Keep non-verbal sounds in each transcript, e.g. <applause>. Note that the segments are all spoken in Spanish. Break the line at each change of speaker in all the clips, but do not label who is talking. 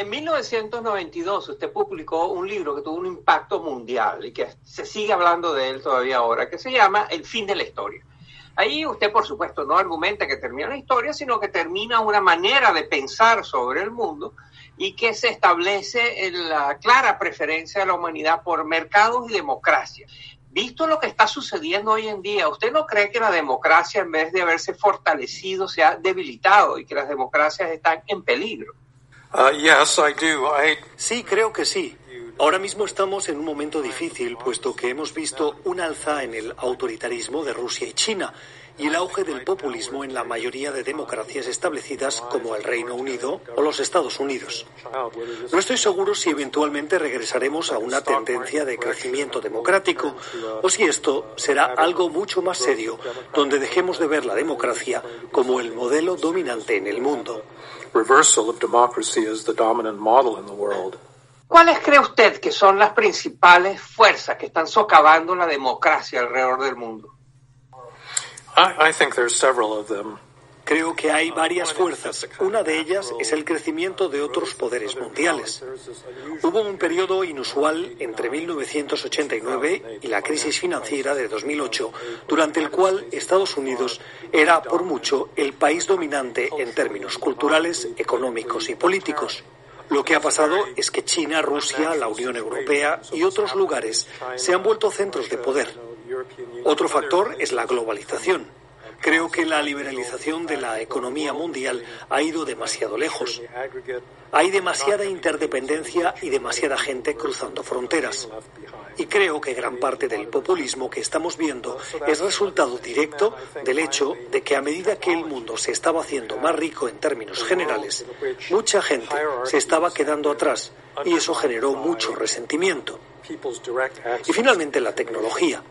En 1992 usted publicó un libro que tuvo un impacto mundial y que se sigue hablando de él todavía ahora, que se llama El fin de la historia. Ahí usted, por supuesto, no argumenta que termina la historia, sino que termina una manera de pensar sobre el mundo y que se establece la clara preferencia de la humanidad por mercados y democracia. Visto lo que está sucediendo hoy en día, ¿usted no cree que la democracia, en vez de haberse fortalecido, se ha debilitado y que las democracias están en peligro?
Uh, yes, I do. I...
Sí, creo que sí. Ahora mismo estamos en un momento difícil, puesto que hemos visto un alza en el autoritarismo de Rusia y China y el auge del populismo en la mayoría de democracias establecidas como el Reino Unido o los Estados Unidos. No estoy seguro si eventualmente regresaremos a una tendencia de crecimiento democrático o si esto será algo mucho más serio, donde dejemos de ver la democracia como el modelo dominante en el mundo.
¿Cuáles cree usted que son las principales fuerzas que están socavando la democracia alrededor del mundo?
Creo que hay varias fuerzas. Una de ellas es el crecimiento de otros poderes mundiales. Hubo un periodo inusual entre 1989 y la crisis financiera de 2008, durante el cual Estados Unidos era, por mucho, el país dominante en términos culturales, económicos y políticos. Lo que ha pasado es que China, Rusia, la Unión Europea y otros lugares se han vuelto centros de poder. Otro factor es la globalización. Creo que la liberalización de la economía mundial ha ido demasiado lejos. Hay demasiada interdependencia y demasiada gente cruzando fronteras. Y creo que gran parte del populismo que estamos viendo es resultado directo del hecho de que a medida que el mundo se estaba haciendo más rico en términos generales, mucha gente se estaba quedando atrás y eso generó mucho resentimiento. Y finalmente la tecnología.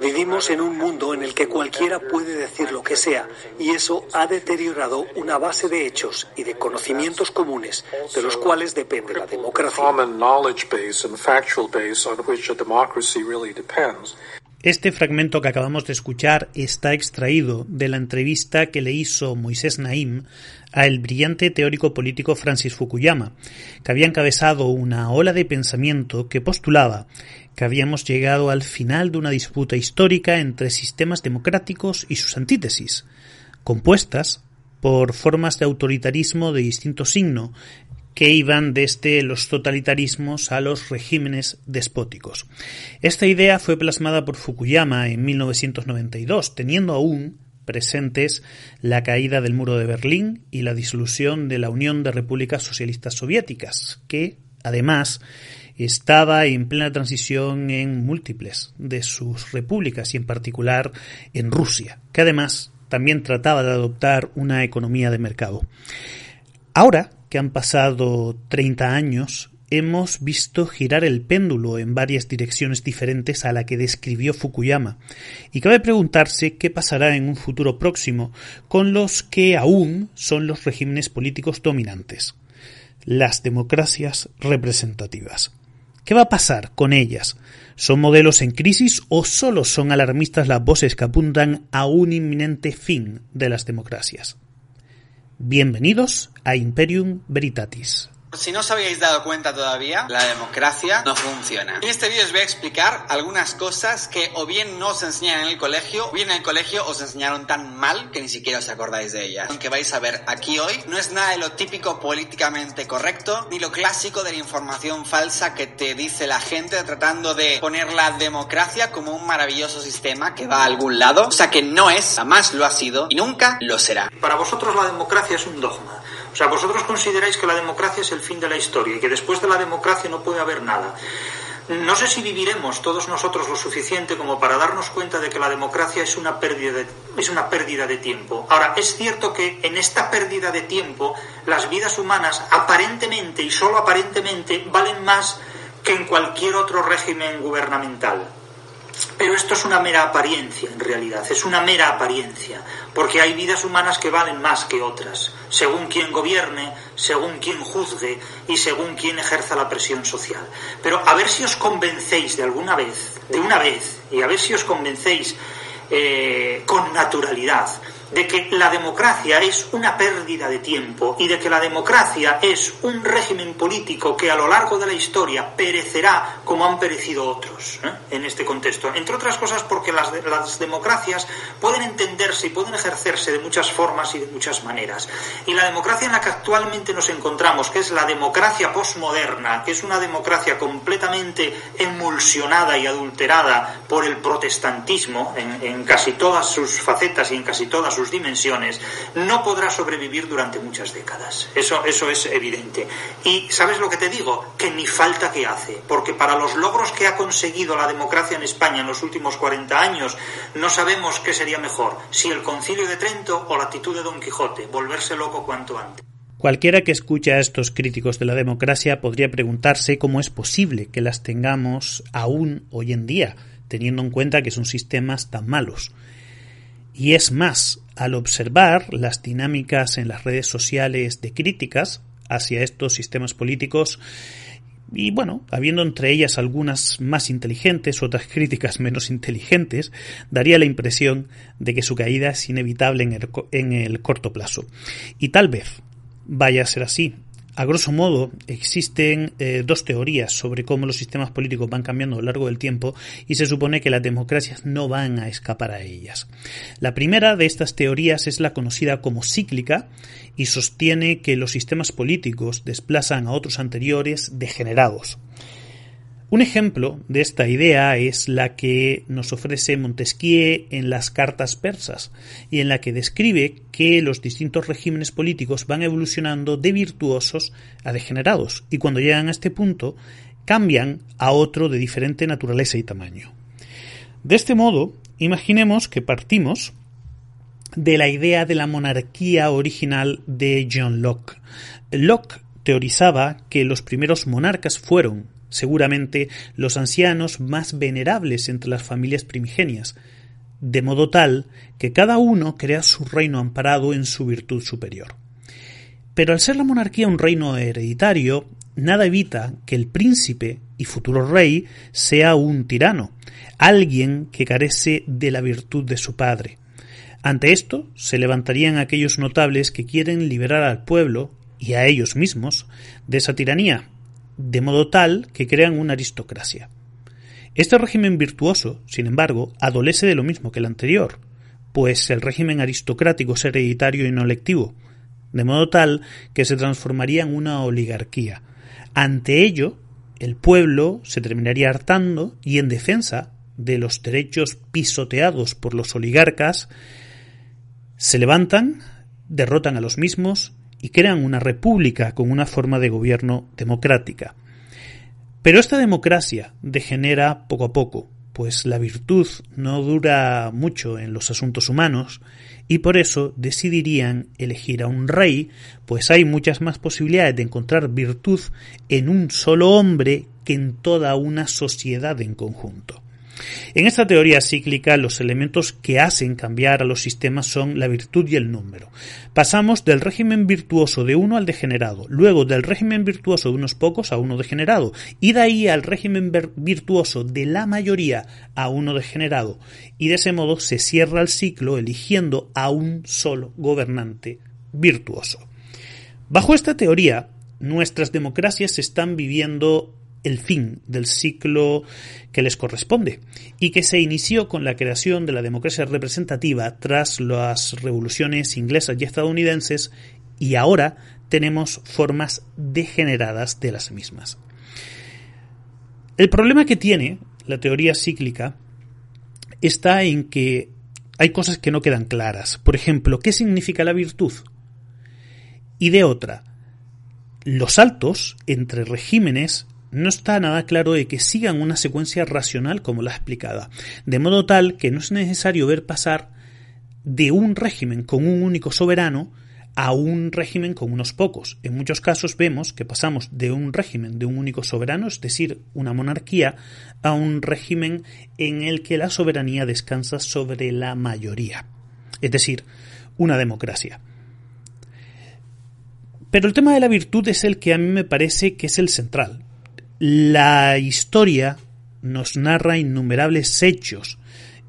Vivimos en un mundo en el que cualquiera puede decir lo que sea y eso ha deteriorado una base de hechos y de conocimientos comunes de los cuales depende la democracia.
Este fragmento que acabamos de escuchar está extraído de la entrevista que le hizo Moisés Naim al brillante teórico político Francis Fukuyama, que había encabezado una ola de pensamiento que postulaba que habíamos llegado al final de una disputa histórica entre sistemas democráticos y sus antítesis, compuestas por formas de autoritarismo de distinto signo que iban desde los totalitarismos a los regímenes despóticos. Esta idea fue plasmada por Fukuyama en 1992, teniendo aún presentes la caída del muro de Berlín y la disolución de la Unión de Repúblicas Socialistas Soviéticas, que, además, estaba en plena transición en múltiples de sus repúblicas y en particular en Rusia, que además también trataba de adoptar una economía de mercado. Ahora que han pasado 30 años, hemos visto girar el péndulo en varias direcciones diferentes a la que describió Fukuyama, y cabe preguntarse qué pasará en un futuro próximo con los que aún son los regímenes políticos dominantes, las democracias representativas. ¿Qué va a pasar con ellas? ¿Son modelos en crisis o solo son alarmistas las voces que apuntan a un inminente fin de las democracias? Bienvenidos a Imperium Veritatis.
Si no os habíais dado cuenta todavía, la democracia no funciona. En este vídeo os voy a explicar algunas cosas que o bien no os enseñan en el colegio, o bien en el colegio os enseñaron tan mal que ni siquiera os acordáis de ellas. Aunque vais a ver aquí hoy, no es nada de lo típico políticamente correcto, ni lo clásico de la información falsa que te dice la gente tratando de poner la democracia como un maravilloso sistema que va a algún lado. O sea que no es, jamás lo ha sido y nunca lo será.
Para vosotros la democracia es un dogma. Sea, vosotros consideráis que la democracia es el fin de la historia y que después de la democracia no puede haber nada. no sé si viviremos todos nosotros lo suficiente como para darnos cuenta de que la democracia es una pérdida de, es una pérdida de tiempo. Ahora, es cierto que en esta pérdida de tiempo las vidas humanas aparentemente y solo aparentemente valen más que en cualquier otro régimen gubernamental. Pero esto es una mera apariencia, en realidad, es una mera apariencia, porque hay vidas humanas que valen más que otras, según quien gobierne, según quien juzgue y según quien ejerza la presión social. Pero a ver si os convencéis de alguna vez, de una vez, y a ver si os convencéis eh, con naturalidad de que la democracia es una pérdida de tiempo y de que la democracia es un régimen político que a lo largo de la historia perecerá como han perecido otros ¿eh? en este contexto. Entre otras cosas porque las, democracias pueden entenderse y pueden ejercerse de muchas formas y de muchas maneras. Y la democracia en la que actualmente nos encontramos, que es la democracia posmoderna, que es una democracia completamente emulsionada y adulterada por el protestantismo en, en casi todas sus facetas y en casi todas sus dimensiones, no podrá sobrevivir durante muchas décadas. Eso, eso es evidente. Y ¿sabes lo que te digo? Que ni falta que hace, porque para los logros que ha conseguido la democracia en España en los últimos 40 años, no sabemos qué sería mejor, si el concilio de Trento o la actitud de Don Quijote, volverse loco cuanto antes.
Cualquiera que escuche a estos críticos de la democracia podría preguntarse cómo es posible que las tengamos aún hoy en día, teniendo en cuenta que son sistemas tan malos. Y es más, al observar las dinámicas en las redes sociales de críticas hacia estos sistemas políticos, y bueno, habiendo entre ellas algunas más inteligentes, otras <laughs> críticas menos inteligentes, daría la impresión de que su caída es inevitable en el, en el corto plazo. Y tal vez vaya a ser así, a grosso modo, existen eh, dos teorías sobre cómo los sistemas políticos van cambiando a lo largo del tiempo y se supone que las democracias no van a escapar a ellas. La primera de estas teorías es la conocida como cíclica y sostiene que los sistemas políticos desplazan a otros anteriores degenerados. Un ejemplo de esta idea es la que nos ofrece Montesquieu en las cartas persas, y en la que describe que los distintos regímenes políticos van evolucionando de virtuosos a degenerados, y cuando llegan a este punto cambian a otro de diferente naturaleza y tamaño. De este modo, imaginemos que partimos de la idea de la monarquía original de John Locke. Locke teorizaba que los primeros monarcas fueron seguramente los ancianos más venerables entre las familias primigenias, de modo tal que cada uno crea su reino amparado en su virtud superior. Pero al ser la monarquía un reino hereditario, nada evita que el príncipe y futuro rey sea un tirano, alguien que carece de la virtud de su padre. Ante esto se levantarían aquellos notables que quieren liberar al pueblo y a ellos mismos de esa tiranía, de modo tal que crean una aristocracia. Este régimen virtuoso, sin embargo, adolece de lo mismo que el anterior, pues el régimen aristocrático es hereditario y no electivo, de modo tal que se transformaría en una oligarquía. Ante ello, el pueblo se terminaría hartando y en defensa de los derechos pisoteados por los oligarcas, se levantan, derrotan a los mismos y crean una república con una forma de gobierno democrática. Pero esta democracia degenera poco a poco, pues la virtud no dura mucho en los asuntos humanos y por eso decidirían elegir a un rey, pues hay muchas más posibilidades de encontrar virtud en un solo hombre que en toda una sociedad en conjunto. En esta teoría cíclica, los elementos que hacen cambiar a los sistemas son la virtud y el número. Pasamos del régimen virtuoso de uno al degenerado, luego del régimen virtuoso de unos pocos a uno degenerado, y de ahí al régimen virtuoso de la mayoría a uno degenerado, y de ese modo se cierra el ciclo eligiendo a un solo gobernante virtuoso. Bajo esta teoría, nuestras democracias están viviendo el fin del ciclo que les corresponde y que se inició con la creación de la democracia representativa tras las revoluciones inglesas y estadounidenses y ahora tenemos formas degeneradas de las mismas. El problema que tiene la teoría cíclica está en que hay cosas que no quedan claras. Por ejemplo, ¿qué significa la virtud? Y de otra, los saltos entre regímenes no está nada claro de que sigan una secuencia racional como la explicada, de modo tal que no es necesario ver pasar de un régimen con un único soberano a un régimen con unos pocos. En muchos casos vemos que pasamos de un régimen de un único soberano, es decir, una monarquía, a un régimen en el que la soberanía descansa sobre la mayoría, es decir, una democracia. Pero el tema de la virtud es el que a mí me parece que es el central. La historia nos narra innumerables hechos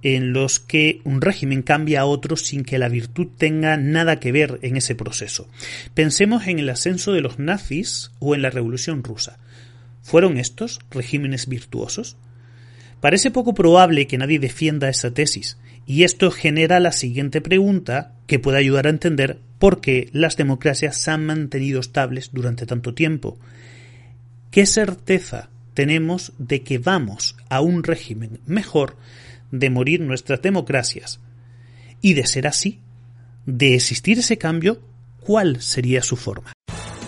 en los que un régimen cambia a otro sin que la virtud tenga nada que ver en ese proceso. Pensemos en el ascenso de los nazis o en la Revolución rusa. ¿Fueron estos regímenes virtuosos? Parece poco probable que nadie defienda esa tesis, y esto genera la siguiente pregunta que puede ayudar a entender por qué las democracias se han mantenido estables durante tanto tiempo. ¿Qué certeza tenemos de que vamos a un régimen mejor de morir nuestras democracias. Y de ser así, de existir ese cambio, ¿cuál sería su forma?